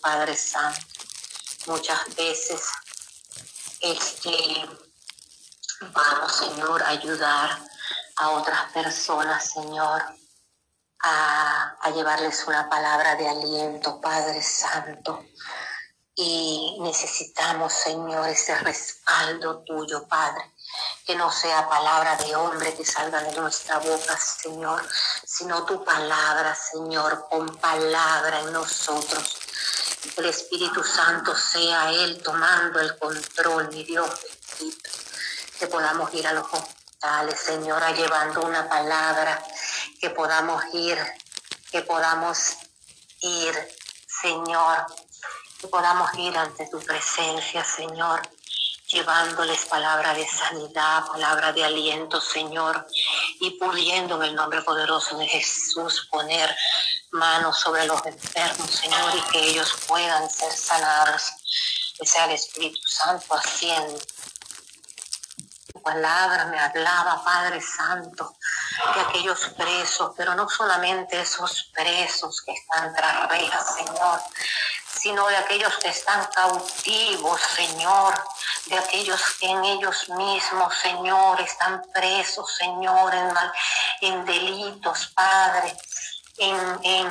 Padre Santo. Muchas veces este, vamos, Señor, a ayudar a otras personas, Señor, a, a llevarles una palabra de aliento, Padre Santo. Y necesitamos, Señor, ese respaldo tuyo, Padre que no sea palabra de hombre que salga de nuestra boca, Señor, sino tu palabra, Señor, con palabra en nosotros. El Espíritu Santo sea Él tomando el control, mi Dios que podamos ir a los hospitales, Señora, llevando una palabra, que podamos ir, que podamos ir, Señor, que podamos ir ante tu presencia, Señor llevándoles palabra de sanidad, palabra de aliento, Señor, y pudiendo en el nombre poderoso de Jesús poner manos sobre los enfermos, Señor, y que ellos puedan ser sanados. Que sea el Espíritu Santo haciendo. Tu palabra me hablaba, Padre Santo, de aquellos presos, pero no solamente esos presos que están tras rejas, Señor, sino de aquellos que están cautivos, Señor, de aquellos que en ellos mismos, Señor, están presos, Señor, en, en delitos, Padre, en, en,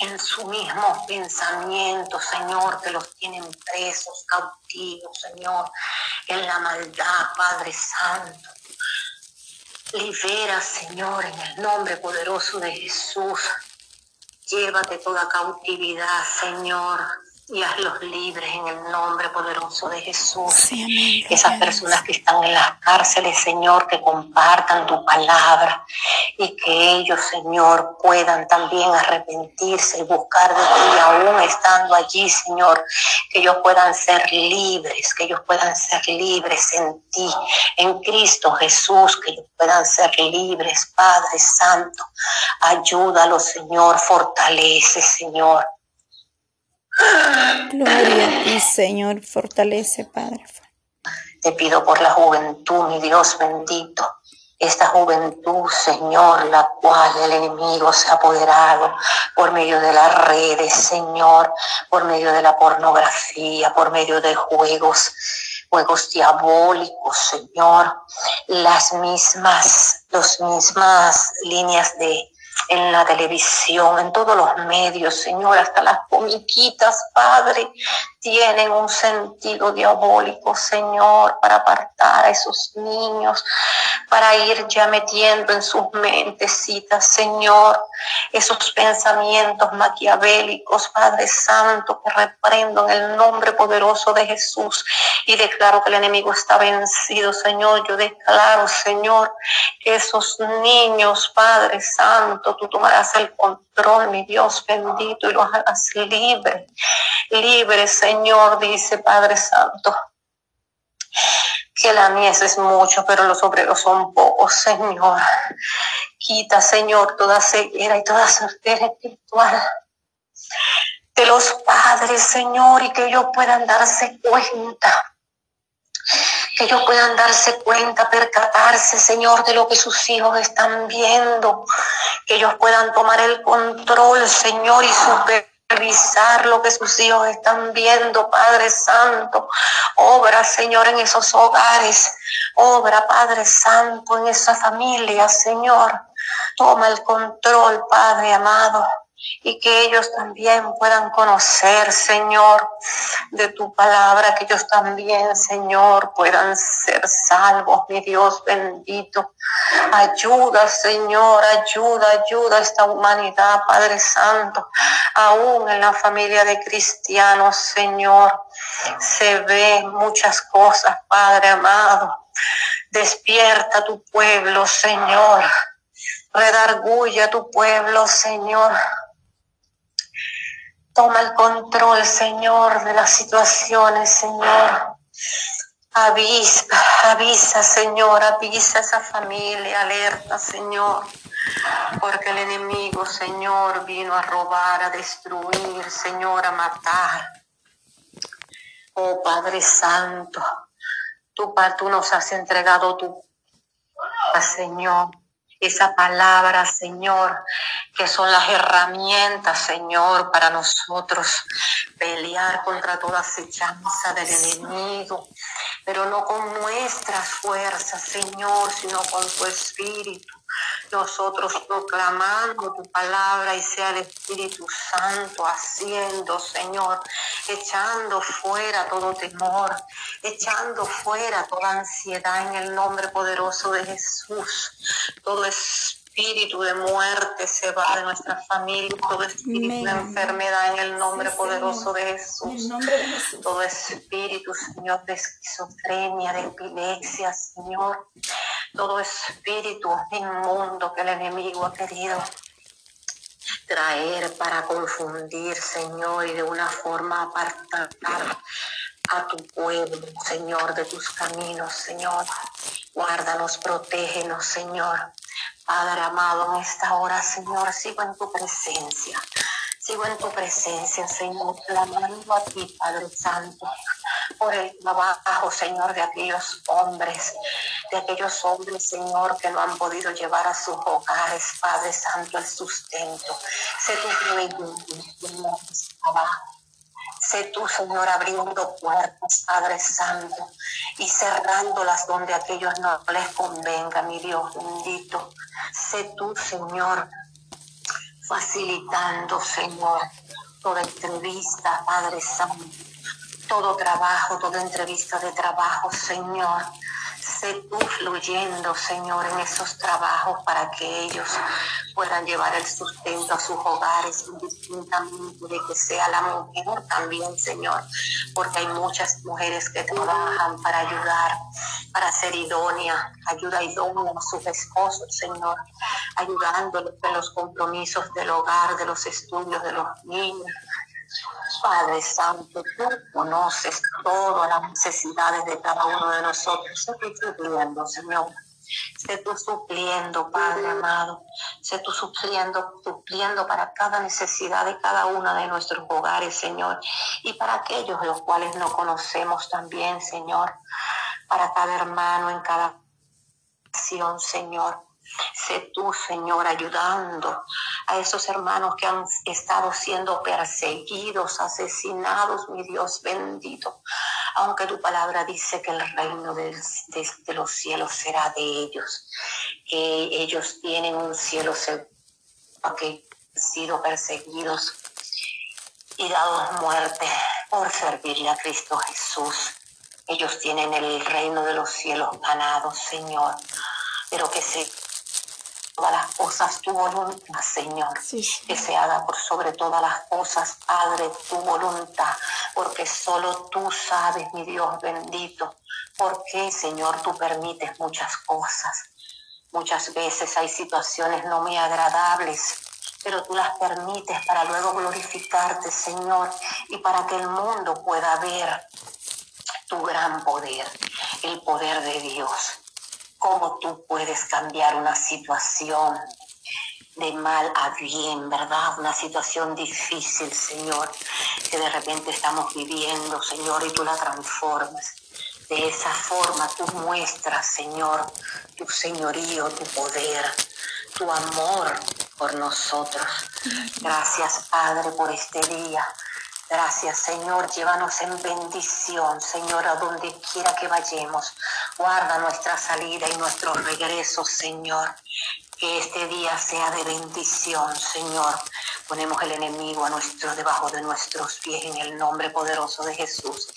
en su mismo pensamiento, Señor, que los tienen presos, cautivos, Señor, en la maldad, Padre Santo. Libera, Señor, en el nombre poderoso de Jesús. Llévate toda cautividad, Señor, y hazlos libres en el nombre poderoso de Jesús. Esas personas que están en las cárceles, Señor, que compartan tu palabra y que ellos, Señor, puedan también arrepentirse y buscar de ti aún estando allí, Señor, que ellos puedan ser libres, que ellos puedan ser libres en ti, en Cristo Jesús, que ellos puedan ser libres, Padre Santo. Ayúdalos, Señor, fortalece, Señor. Gloria a ti, Señor, fortalece, Padre. Te pido por la juventud, mi Dios bendito. Esta juventud, Señor, la cual el enemigo se ha apoderado por medio de las redes, Señor, por medio de la pornografía, por medio de juegos, juegos diabólicos, Señor, las mismas, las mismas líneas de en la televisión, en todos los medios, Señor, hasta las comiquitas, Padre, tienen un sentido diabólico, Señor, para apartar a esos niños, para ir ya metiendo en sus mentecitas, Señor, esos pensamientos maquiavélicos, Padre Santo, que reprendo en el nombre poderoso de Jesús y declaro que el enemigo está vencido, Señor. Yo declaro, Señor, que esos niños, Padre Santo, tú tomarás el control, mi Dios bendito, y los hagas libres, libres, Señor, dice Padre Santo. Que la mies es mucho, pero los obreros son pocos, Señor. Quita, Señor, toda ceguera y toda certeza espiritual de los padres, Señor, y que ellos puedan darse cuenta que ellos puedan darse cuenta, percatarse, Señor, de lo que sus hijos están viendo, que ellos puedan tomar el control, Señor, y supervisar lo que sus hijos están viendo, Padre Santo. Obra, Señor, en esos hogares. Obra, Padre Santo, en esa familia, Señor. Toma el control, Padre amado y que ellos también puedan conocer, Señor, de tu palabra, que ellos también, Señor, puedan ser salvos, mi Dios bendito. Ayuda, Señor, ayuda, ayuda a esta humanidad, Padre Santo, aún en la familia de cristianos, Señor, se ven muchas cosas, Padre amado. Despierta tu pueblo, Señor. Redarguya tu pueblo, Señor. Toma el control, Señor, de las situaciones, Señor. Avisa, avisa, Señor, avisa a esa familia, alerta, Señor. Porque el enemigo, Señor, vino a robar, a destruir, Señor, a matar. Oh Padre Santo, tú, tú nos has entregado tu Señor. Esa palabra, Señor, que son las herramientas, Señor, para nosotros pelear contra toda acechanza del enemigo, pero no con nuestras fuerzas, Señor, sino con tu espíritu nosotros proclamando tu palabra y sea el Espíritu Santo haciendo, Señor, echando fuera todo temor, echando fuera toda ansiedad en el nombre poderoso de Jesús. Todo espíritu de muerte se va de nuestra familia, todo espíritu de enfermedad en el nombre poderoso de Jesús. Todo espíritu, Señor, de esquizofrenia, de epilepsia, Señor todo espíritu inmundo que el enemigo ha querido traer para confundir, Señor, y de una forma apartar a tu pueblo, Señor, de tus caminos, Señor. Guárdanos, protégenos, Señor. Padre amado, en esta hora, Señor, sigo en tu presencia. Sigo en tu presencia, Señor, clamando a ti, Padre Santo, por el trabajo, Señor, de aquellos hombres, de aquellos hombres, Señor, que no han podido llevar a sus hogares, Padre Santo, el sustento. Sé tu proveyendo, Señor, trabajo. Sé tú, Señor, abriendo puertas, Padre Santo, y cerrándolas donde aquellos no les convenga, mi Dios bendito. Sé tú, Señor, facilitando, Señor, toda entrevista, Padre Santo, todo trabajo, toda entrevista de trabajo, Señor. Sé tú fluyendo, Señor, en esos trabajos para que ellos puedan llevar el sustento a sus hogares, indistintamente de que sea la mujer también, Señor, porque hay muchas mujeres que trabajan para ayudar, para ser idónea, ayuda idónea a sus esposos, Señor, ayudándolos en los compromisos del hogar, de los estudios de los niños, Padre Santo, tú conoces todas las necesidades de cada uno de nosotros. Supliendo, Señor. Sé tú supliendo, Padre amado. Sé tú supliendo, supliendo para cada necesidad de cada uno de nuestros hogares, Señor. Y para aquellos los cuales no conocemos también, Señor. Para cada hermano en cada acción, Señor. Sé tú, Señor, ayudando a esos hermanos que han estado siendo perseguidos, asesinados, mi Dios bendito. Aunque tu palabra dice que el reino de, los cielos será de ellos, que ellos tienen un cielo que sido perseguidos y dados muerte por servirle a Cristo Jesús. Ellos tienen el reino de los cielos ganado, Señor, pero que se todas las cosas tu voluntad, Señor. Que se haga por sobre todas las cosas, Padre, tu voluntad, porque solo tú sabes, mi Dios bendito, por qué, Señor, tú permites muchas cosas. Muchas veces hay situaciones no muy agradables, pero tú las permites para luego glorificarte, Señor, y para que el mundo pueda ver tu gran poder, el poder de Dios cómo tú puedes cambiar una situación de mal a bien, ¿verdad? Una situación difícil, Señor, que de repente estamos viviendo, Señor, y tú la transformas. De esa forma tú muestras, Señor, tu señorío, tu poder, tu amor por nosotros. Gracias, Padre, por este día. Gracias, Señor. Llévanos en bendición, Señor, a donde quiera que vayamos. Guarda nuestra salida y nuestro regreso, Señor. Que este día sea de bendición, Señor. Ponemos el enemigo a nuestro, debajo de nuestros pies en el nombre poderoso de Jesús.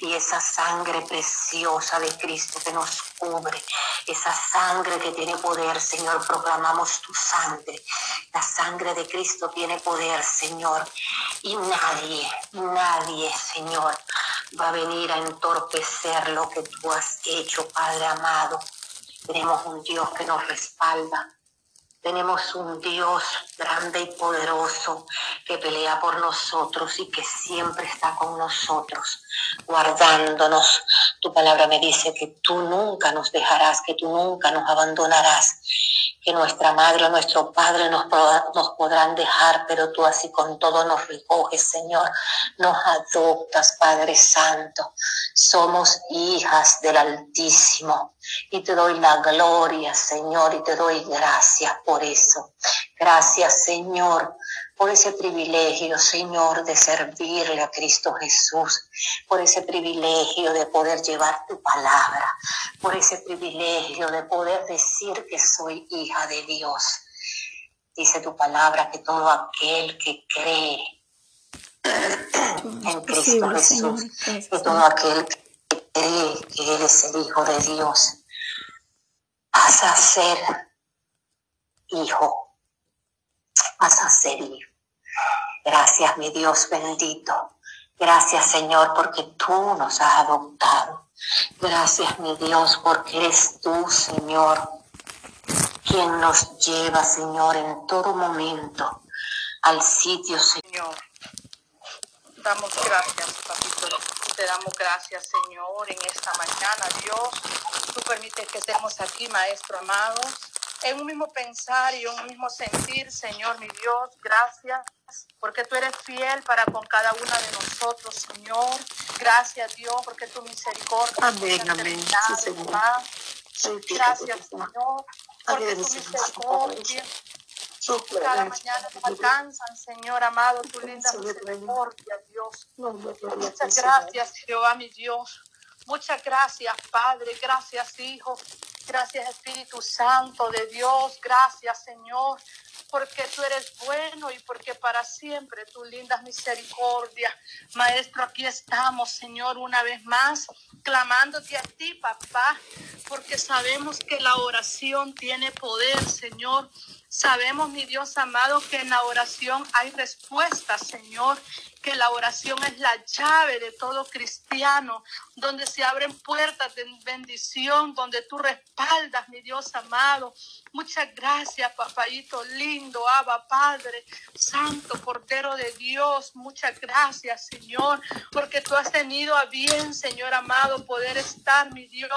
Y esa sangre preciosa de Cristo que nos cubre, esa sangre que tiene poder, Señor, proclamamos tu sangre. La sangre de Cristo tiene poder, Señor. Y nadie, nadie, Señor, va a venir a entorpecer lo que tú has hecho, Padre amado. Tenemos un Dios que nos respalda. Tenemos un Dios grande y poderoso que pelea por nosotros y que siempre está con nosotros. Guardándonos. Tu palabra me dice que tú nunca nos dejarás, que tú nunca nos abandonarás, que nuestra madre o nuestro padre nos, podrán dejar, pero tú así con todo nos recoges, Señor, nos adoptas, Padre Santo. Somos hijas del Altísimo y te doy la gloria, Señor, y te doy gracias por eso. Gracias, Señor, por ese privilegio, Señor, de servirle a Cristo Jesús, por ese privilegio de poder llevar tu palabra, por ese privilegio de poder decir que soy hija de Dios. Dice tu palabra que todo aquel que cree en Cristo Jesús, que todo aquel que cree que Él es el Hijo de Dios, pasa a ser hijo, pasa a ser hijo. Gracias, mi Dios bendito. Gracias, Señor, porque tú nos has adoptado. Gracias, mi Dios, porque eres tú, Señor, quien nos lleva, Señor, en todo momento al sitio, Señor. Damos gracias, papito. Te damos gracias, Señor, en esta mañana, Dios. Tú permites que estemos aquí, Maestro amado en un mismo pensar y un mismo sentir, Señor mi Dios, gracias, porque tú eres fiel para con cada una de nosotros, Señor. Gracias, Dios, porque tu misericordia. Amén, amén. Sí, Señor. Gracias, Señor, porque tu misericordia. Cada mañana nos alcanzan, Señor amado, tu linda misericordia, Dios. Muchas gracias, Jehová, mi Dios. Muchas gracias, Padre. Gracias, Hijo. Gracias Espíritu Santo de Dios. Gracias Señor, porque tú eres bueno y porque para siempre tu lindas misericordia. Maestro, aquí estamos, Señor, una vez más, clamándote a ti, papá, porque sabemos que la oración tiene poder, Señor. Sabemos, mi Dios amado, que en la oración hay respuesta, Señor que la oración es la llave de todo cristiano, donde se abren puertas de bendición, donde tú respaldas, mi Dios amado. Muchas gracias, papayito lindo, Abba Padre, Santo Cordero de Dios. Muchas gracias, Señor, porque tú has tenido a bien, Señor amado, poder estar, mi Dios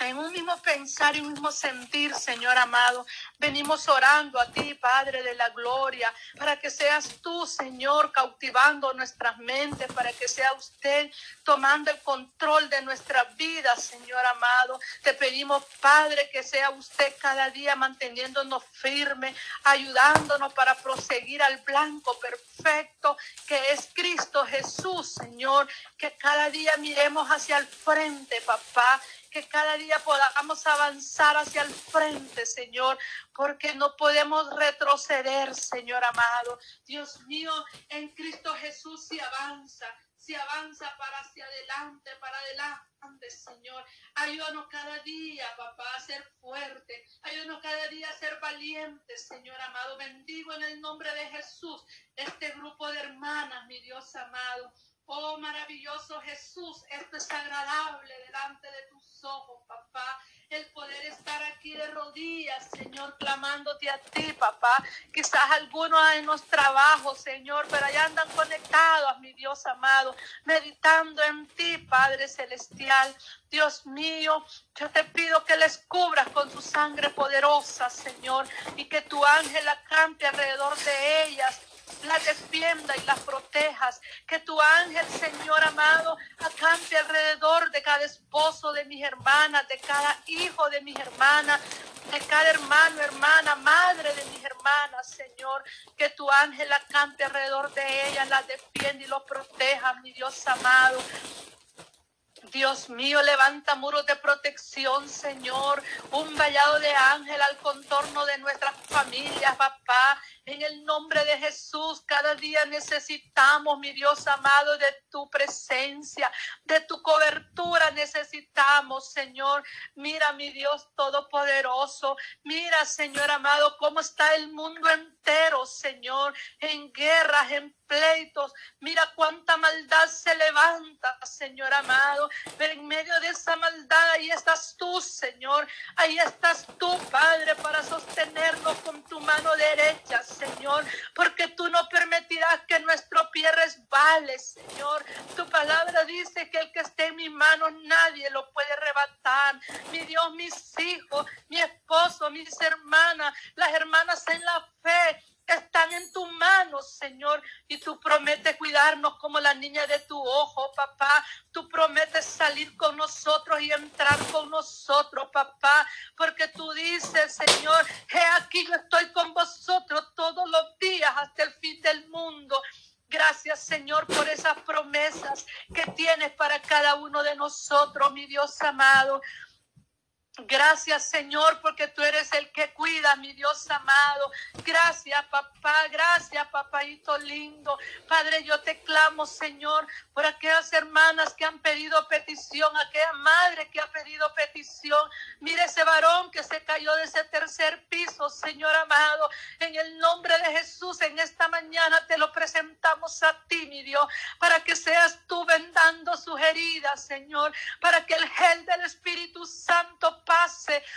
en un mismo pensar y un mismo sentir, Señor amado. Venimos orando a ti, Padre de la Gloria, para que seas tú, Señor, cautivando nuestras mentes, para que sea usted tomando el control de nuestra vida, Señor amado. Te pedimos, Padre, que sea usted cada día manteniéndonos firme, ayudándonos para proseguir al blanco perfecto que es Cristo Jesús, Señor. Que cada día miremos hacia el frente, papá que cada día podamos avanzar hacia el frente, Señor, porque no podemos retroceder, Señor amado. Dios mío, en Cristo Jesús se avanza, se avanza para hacia adelante, para adelante, Señor. Ayúdanos cada día, papá, a ser fuerte. Ayúdanos cada día a ser valiente, Señor amado. Bendigo en el nombre de Jesús este grupo de hermanas, mi Dios amado. Oh maravilloso Jesús, esto es agradable delante de tus ojos, papá. El poder estar aquí de rodillas, Señor, clamándote a ti, papá. Quizás algunos en los trabajos, Señor, pero allá andan conectados, mi Dios amado, meditando en ti, Padre Celestial. Dios mío, yo te pido que les cubras con tu sangre poderosa, Señor, y que tu ángel acampe alrededor de ellas la defienda y la protejas. Que tu ángel, Señor amado, acampe alrededor de cada esposo de mis hermanas, de cada hijo de mis hermanas, de cada hermano, hermana, madre de mis hermanas, Señor. Que tu ángel acampe alrededor de ellas, la defienda y lo proteja, mi Dios amado. Dios mío, levanta muros de protección, Señor. Un vallado de ángel al contorno de nuestras familias, papá. En el nombre de Jesús, cada día necesitamos, mi Dios amado, de tu presencia, de tu cobertura necesitamos, Señor. Mira, mi Dios todopoderoso. Mira, Señor amado, cómo está el mundo entero, Señor, en guerras, en pleitos. Mira cuánta maldad se levanta, Señor amado. Pero en medio de esa maldad, ahí estás tú, Señor. Ahí estás tú, Padre, para sostenernos con tu mano derecha, Señor, porque tú no permitirás que nuestro pie resbale, Señor. Tu palabra dice que el que esté en mis manos nadie lo puede arrebatar. Mi Dios, mis hijos, mi esposo, mis hermanas, las hermanas en la fe están en tus manos, Señor. Y tú prometes cuidarnos como la niña de tu ojo, papá. Tú prometes salir con nosotros y entrar con nosotros, papá. Porque tú dices, Señor, he aquí yo estoy con vosotros todos los días hasta el fin del mundo. Gracias, Señor, por esas promesas que tienes para cada uno de nosotros, mi Dios amado. Gracias, Señor, porque tú eres el que cuida, mi Dios amado. Gracias, papá. Gracias, papaito lindo. Padre, yo te clamo, Señor, por aquellas hermanas que han pedido petición, aquella madre que ha pedido petición. Mire ese varón que se cayó de ese tercer piso, Señor amado. En el nombre de Jesús, en esta mañana te lo presentamos a ti, mi Dios, para que seas tú vendando sus heridas, Señor, para que el gel del Espíritu Santo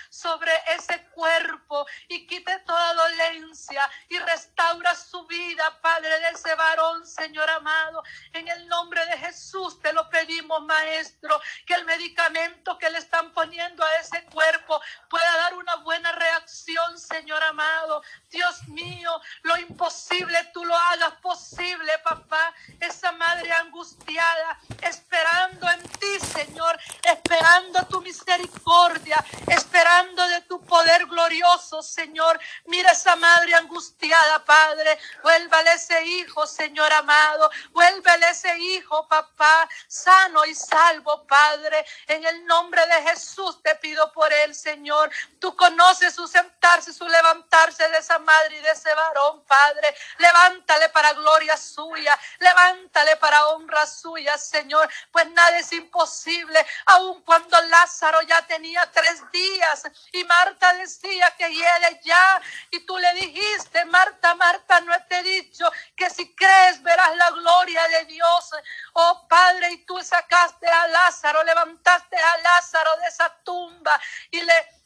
sobre ese cuerpo y quite toda dolencia y restaura su vida, Padre de ese varón, Señor amado. En el nombre de Jesús te lo pedimos, Maestro, que el medicamento que le están poniendo a ese cuerpo pueda dar una buena reacción, Señor amado. Dios mío, lo imposible tú lo hagas posible, papá. Esa madre angustiada, esperando en ti, Señor, esperando tu misericordia, esperando de tu poder glorioso, Señor. Mira esa madre angustiada, Padre. Vuélvale ese hijo, Señor amado. Vuélvele ese hijo, papá, sano y salvo, Padre. En el nombre de Jesús te pido por él, Señor. Tú conoces su sentarse, su levantarse de esa madre y de ese varón, Padre. Levántale para gloria suya. Levántale para honra suya, Señor. Pues nada es imposible, aun cuando Lázaro ya tenía tres días. Y Marta decía que hiere ya. Y tú le dijiste, Marta, Marta, no te he dicho que si crees verás la gloria de Dios. Oh Padre, y tú sacaste a Lázaro, levantaste a Lázaro de esa tumba y le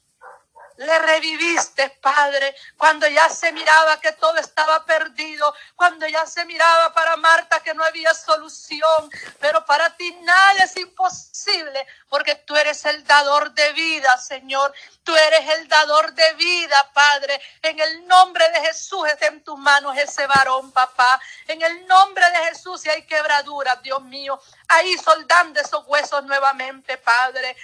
le reviviste, Padre, cuando ya se miraba que todo estaba perdido, cuando ya se miraba para Marta que no había solución, pero para ti nada es imposible, porque tú eres el dador de vida, Señor. Tú eres el dador de vida, Padre. En el nombre de Jesús está en tus manos ese varón, papá. En el nombre de Jesús, si hay quebraduras, Dios mío, ahí soldando esos huesos nuevamente, Padre.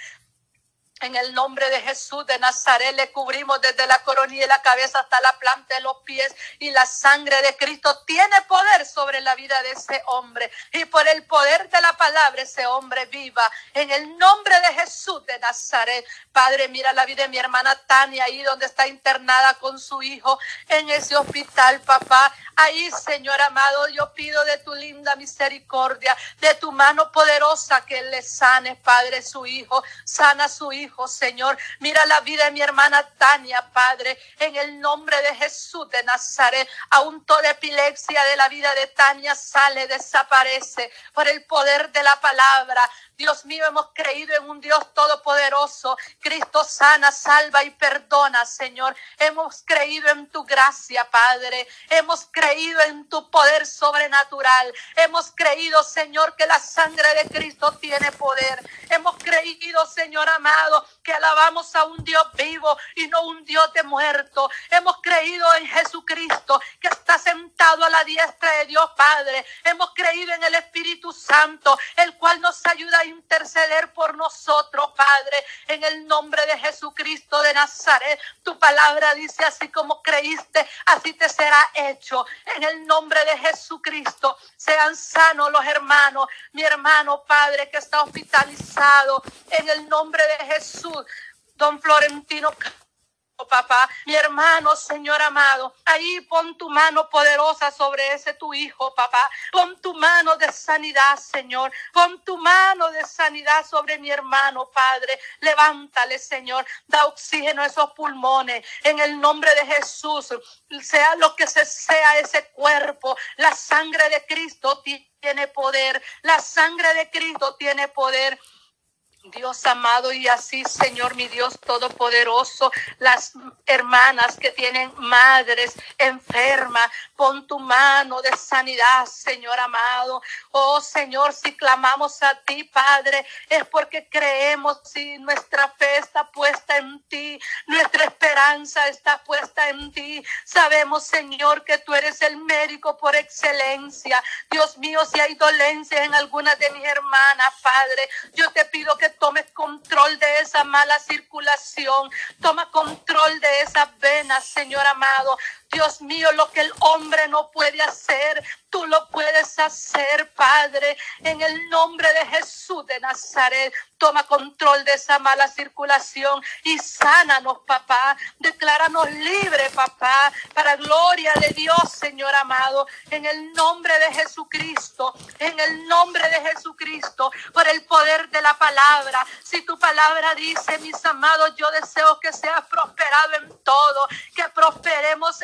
En el nombre de Jesús de Nazaret le cubrimos desde la coronilla de la cabeza hasta la planta de los pies y la sangre de Cristo tiene poder sobre la vida de ese hombre y por el poder de la palabra ese hombre viva. En el nombre de Jesús de Nazaret, Padre, mira la vida de mi hermana Tania ahí donde está internada con su hijo en ese hospital, papá. Ahí, Señor amado, yo pido de tu linda misericordia, de tu mano poderosa que le sane, Padre, su hijo, sana su hijo Señor. Mira la vida de mi hermana Tania, Padre, en el nombre de Jesús de Nazaret. Aún toda epilepsia de la vida de Tania sale, desaparece por el poder de la palabra. Dios mío, hemos creído en un Dios todopoderoso. Cristo sana, salva y perdona, Señor. Hemos creído en tu gracia, Padre. Hemos creído en tu poder sobrenatural. Hemos creído, Señor, que la sangre de Cristo tiene poder. Hemos creído, Señor amado, que alabamos a un Dios vivo y no un Dios de muerto. Hemos creído en Jesucristo, que está sentado a la diestra de Dios Padre. Hemos creído en el Espíritu Santo, el cual nos ayuda interceder por nosotros, Padre, en el nombre de Jesucristo de Nazaret. Tu palabra dice, así como creíste, así te será hecho. En el nombre de Jesucristo, sean sanos los hermanos, mi hermano, Padre, que está hospitalizado, en el nombre de Jesús. Don Florentino Oh, papá, mi hermano, Señor amado, ahí pon tu mano poderosa sobre ese tu hijo, papá. Pon tu mano de sanidad, Señor. Pon tu mano de sanidad sobre mi hermano, Padre. Levántale, Señor. Da oxígeno a esos pulmones. En el nombre de Jesús, sea lo que se sea ese cuerpo, la sangre de Cristo tiene poder. La sangre de Cristo tiene poder. Dios amado y así, Señor, mi Dios todopoderoso, las hermanas que tienen madres enfermas, pon tu mano de sanidad, Señor amado. Oh Señor, si clamamos a ti, Padre, es porque creemos si nuestra fe está puesta en ti, nuestra esperanza está puesta en ti. Sabemos, Señor, que tú eres el médico por excelencia. Dios mío, si hay dolencias en alguna de mis hermanas, Padre, yo te pido que tomes control de esa mala circulación, toma control de esas venas, Señor amado. Dios mío, lo que el hombre no puede hacer, tú lo puedes hacer, Padre, en el nombre de Jesús de Nazaret. Toma control de esa mala circulación y sánanos, papá. Decláranos libre, papá, para gloria de Dios, Señor amado, en el nombre de Jesucristo, en el nombre de Jesucristo, por el poder de la palabra. Si tu palabra dice, mis amados, yo deseo que seas prosperado en todo, que prosperemos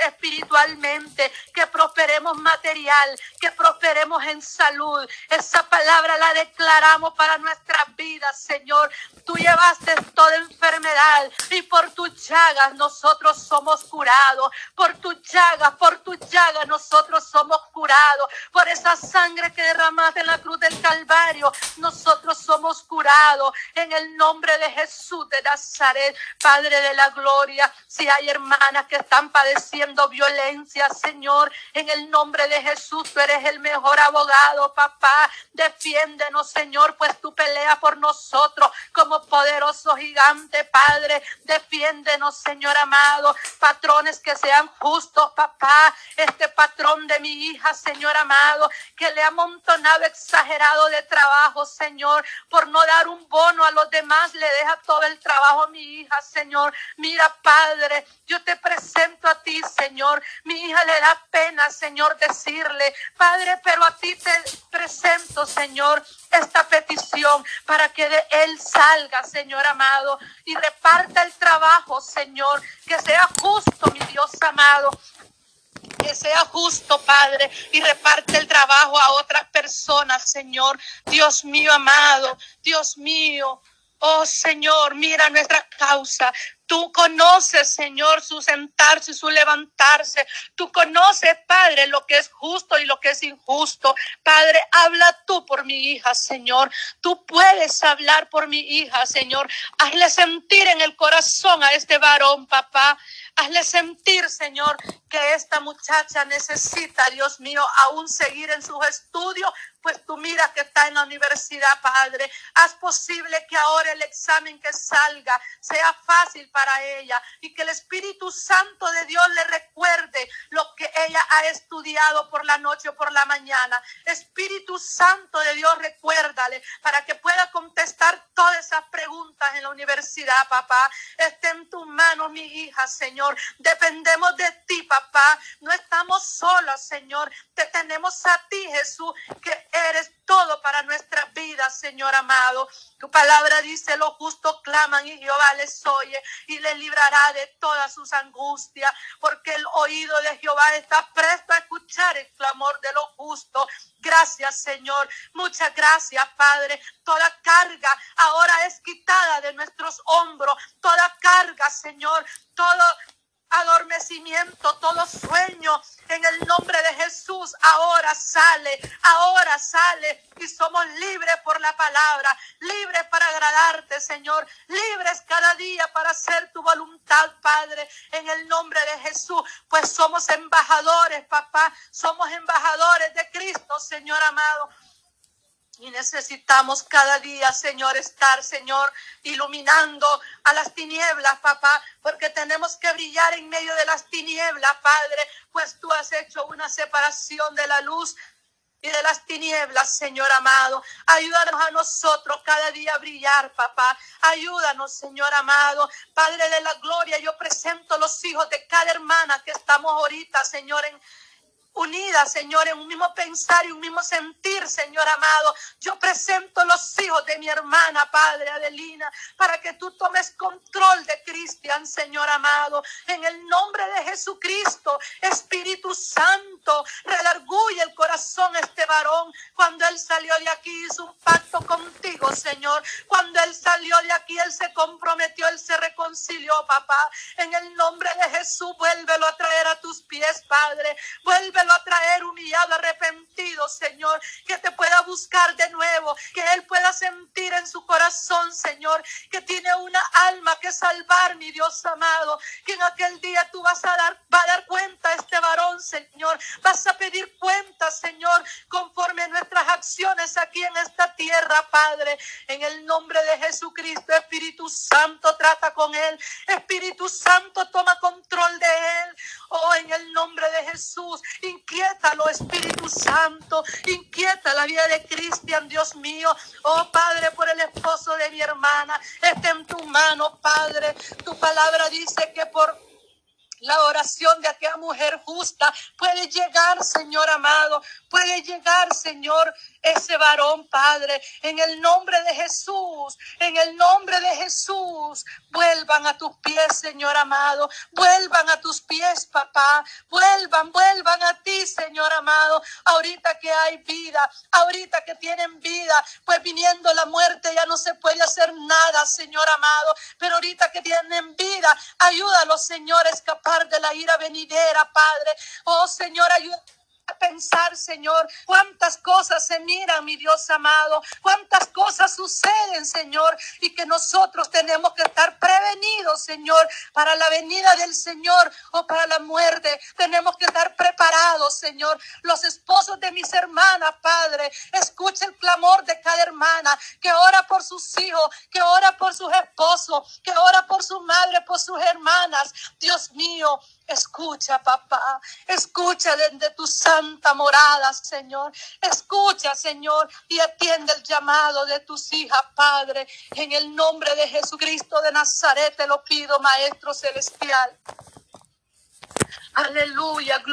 que prosperemos material, que prosperemos en salud. Esa palabra la declaramos para nuestras vidas, Señor. Tú llevaste toda enfermedad y por tus llagas nosotros somos curados. Por tus llagas, por tus llagas nosotros somos curados. Por esa sangre que derramaste en la cruz del Calvario, nosotros somos curados. En el nombre de Jesús de Nazaret, Padre de la gloria, si hay hermanas que están padeciendo violencia, Señor, en el nombre de Jesús, tú eres el mejor abogado, papá. Defiéndenos, Señor, pues tú peleas por nosotros como poderoso gigante, Padre. Defiéndenos, Señor amado. Patrones que sean justos, papá. Este patrón de mi hija, Señor amado, que le ha amontonado exagerado de trabajo, Señor, por no dar un bono a los demás, le deja todo el trabajo a mi hija, Señor. Mira, Padre, yo te presento a ti, Señor. Mi hija le da pena, Señor, decirle, Padre, pero a ti te presento, Señor, esta petición para que de él salga, Señor amado, y reparta el trabajo, Señor, que sea justo, mi Dios amado, que sea justo, Padre, y reparte el trabajo a otras personas, Señor. Dios mío amado, Dios mío. Oh Señor, mira nuestra causa. Tú conoces, Señor, su sentarse y su levantarse. Tú conoces, Padre, lo que es justo y lo que es injusto. Padre, habla tú por mi hija, Señor. Tú puedes hablar por mi hija, Señor. Hazle sentir en el corazón a este varón, papá. Hazle sentir, Señor, que esta muchacha necesita, Dios mío, aún seguir en sus estudios, pues tú mira que está en la universidad, Padre. Haz posible que ahora el examen que salga sea fácil para ella y que el Espíritu Santo de Dios le recuerde lo que ella ha estudiado por la noche o por la mañana. Espíritu Santo de Dios, recuérdale para que pueda contestar todas esas preguntas en la universidad, papá. Esté en tu mano, mi hija, Señor. Dependemos de ti, papá. No estamos solos, Señor. Te tenemos a ti, Jesús, que eres todo para nuestra vida, Señor amado. Tu palabra dice, los justos claman y Jehová les oye y les librará de todas sus angustias, porque el oído de Jehová está presto a escuchar el clamor de los justos. Gracias, Señor. Muchas gracias, Padre. Toda carga ahora es quitada de nuestros hombros. Toda carga, Señor. Todo todo sueño en el nombre de Jesús ahora sale, ahora sale y somos libres por la palabra, libres para agradarte, Señor, libres cada día para hacer tu voluntad, Padre, en el nombre de Jesús, pues somos embajadores, papá, somos embajadores de Cristo, Señor amado. Y necesitamos cada día, Señor, estar, Señor, iluminando a las tinieblas, papá, porque tenemos que brillar en medio de las tinieblas, Padre, pues tú has hecho una separación de la luz y de las tinieblas, Señor amado. Ayúdanos a nosotros cada día a brillar, papá. Ayúdanos, Señor amado. Padre de la gloria, yo presento los hijos de cada hermana que estamos ahorita, Señor, en, unidas, Señor, en un mismo pensar y un mismo sentir, Señor amado. Yo presento los hijos de mi hermana, Padre Adelina, para que tú tomes control de Cristian, Señor amado. En el nombre de Jesucristo, Espíritu Santo, redarguye el corazón este varón, cuando él salió de aquí, hizo un pacto contigo, Señor. Cuando él salió de aquí, él se comprometió, él se reconcilió, papá. En el nombre de Jesús, vuélvelo a traer a tus pies, Padre. Vuélvelo a traer humillado, arrepentido, Señor. Que te pueda buscar de nuevo, que él pueda sentir en su corazón, Señor, que tiene una alma que salvar, mi Dios amado. Que en aquel día tú vas a dar, va a dar cuenta a este varón, Señor. Vas a pedir cuenta, Señor, conforme nuestras acciones aquí en esta tierra, Padre. En el nombre de Jesucristo, Espíritu Santo, trata con él. Espíritu Santo, toma control de él. Oh, en el nombre de Jesús, inquiétalo, Espíritu Santo. Inquieta la vida de Cristian, Dios mío. Oh, Padre, por el esposo de mi hermana. Esté en tu mano, Padre. Tu palabra dice que por la oración de aquella mujer justa puede llegar, Señor amado, puede llegar, Señor, ese varón, Padre, en el nombre de Jesús, en el nombre de Jesús, vuelvan a tus pies, Señor amado, vuelvan a tus pies, papá, vuelvan, vuelvan a ti, Señor amado, ahorita que hay vida, ahorita que tienen vida, pues viniendo la muerte ya no se puede hacer nada, Señor amado, pero ahorita que tienen vida, ayúdalos, Señor, a escapar de la ira venidera, Padre, oh Señor, ayúdalos pensar, Señor, cuántas cosas se miran, mi Dios amado, cuántas cosas suceden, Señor, y que nosotros tenemos que estar prevenidos, Señor, para la venida del Señor o para la muerte. Tenemos que estar preparados, Señor. Los esposos de mis hermanas, Padre, escucha el clamor de cada hermana que ora por sus hijos, que ora por sus esposos, que ora por su madre, por sus hermanas. Dios mío, Escucha, papá. Escucha desde tu santa morada, Señor. Escucha, Señor, y atiende el llamado de tus hijas, Padre. En el nombre de Jesucristo de Nazaret te lo pido, Maestro Celestial. Aleluya, gloria.